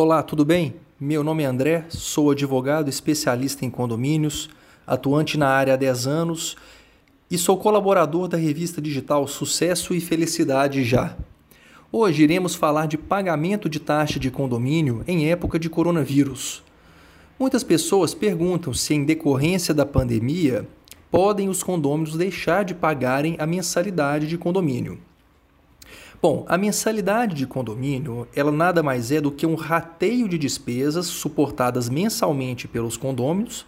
Olá, tudo bem? Meu nome é André, sou advogado especialista em condomínios, atuante na área há 10 anos e sou colaborador da revista digital Sucesso e Felicidade Já. Hoje iremos falar de pagamento de taxa de condomínio em época de coronavírus. Muitas pessoas perguntam se, em decorrência da pandemia, podem os condôminos deixar de pagarem a mensalidade de condomínio. Bom, a mensalidade de condomínio, ela nada mais é do que um rateio de despesas suportadas mensalmente pelos condôminos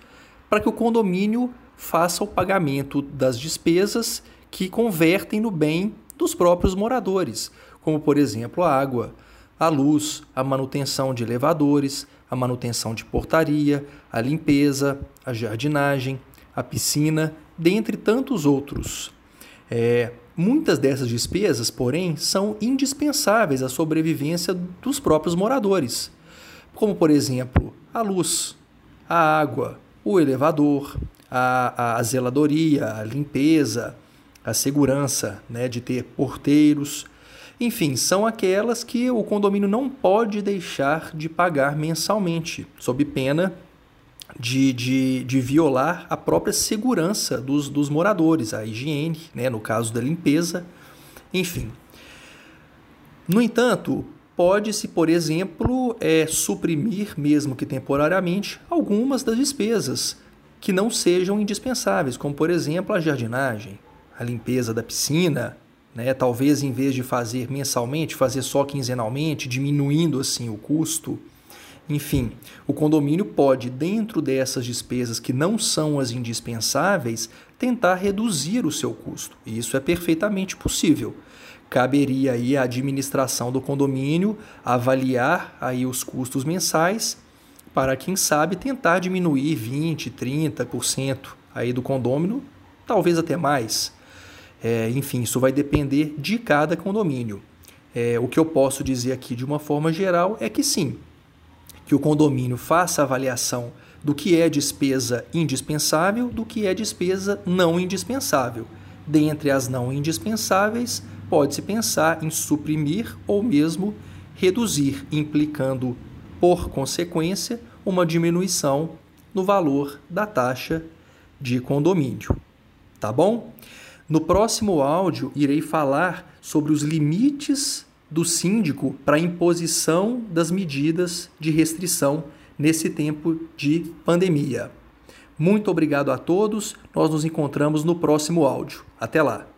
para que o condomínio faça o pagamento das despesas que convertem no bem dos próprios moradores, como por exemplo a água, a luz, a manutenção de elevadores, a manutenção de portaria, a limpeza, a jardinagem, a piscina, dentre tantos outros. É, Muitas dessas despesas, porém, são indispensáveis à sobrevivência dos próprios moradores, como, por exemplo, a luz, a água, o elevador, a, a zeladoria, a limpeza, a segurança né, de ter porteiros. Enfim, são aquelas que o condomínio não pode deixar de pagar mensalmente, sob pena de, de, de violar a própria segurança dos, dos moradores, a higiene, né, no caso da limpeza, enfim. No entanto, pode-se, por exemplo, é, suprimir, mesmo que temporariamente, algumas das despesas que não sejam indispensáveis, como, por exemplo, a jardinagem, a limpeza da piscina, né? talvez em vez de fazer mensalmente, fazer só quinzenalmente, diminuindo assim o custo enfim, o condomínio pode, dentro dessas despesas que não são as indispensáveis, tentar reduzir o seu custo. E isso é perfeitamente possível. Caberia aí à administração do condomínio avaliar aí os custos mensais para quem sabe tentar diminuir 20, 30% aí do condomínio, talvez até mais. É, enfim, isso vai depender de cada condomínio. É, o que eu posso dizer aqui de uma forma geral é que sim, que o condomínio faça avaliação do que é despesa indispensável, do que é despesa não indispensável. Dentre as não indispensáveis, pode-se pensar em suprimir ou mesmo reduzir, implicando, por consequência, uma diminuição no valor da taxa de condomínio. Tá bom? No próximo áudio, irei falar sobre os limites do síndico para a imposição das medidas de restrição nesse tempo de pandemia. Muito obrigado a todos. Nós nos encontramos no próximo áudio. Até lá.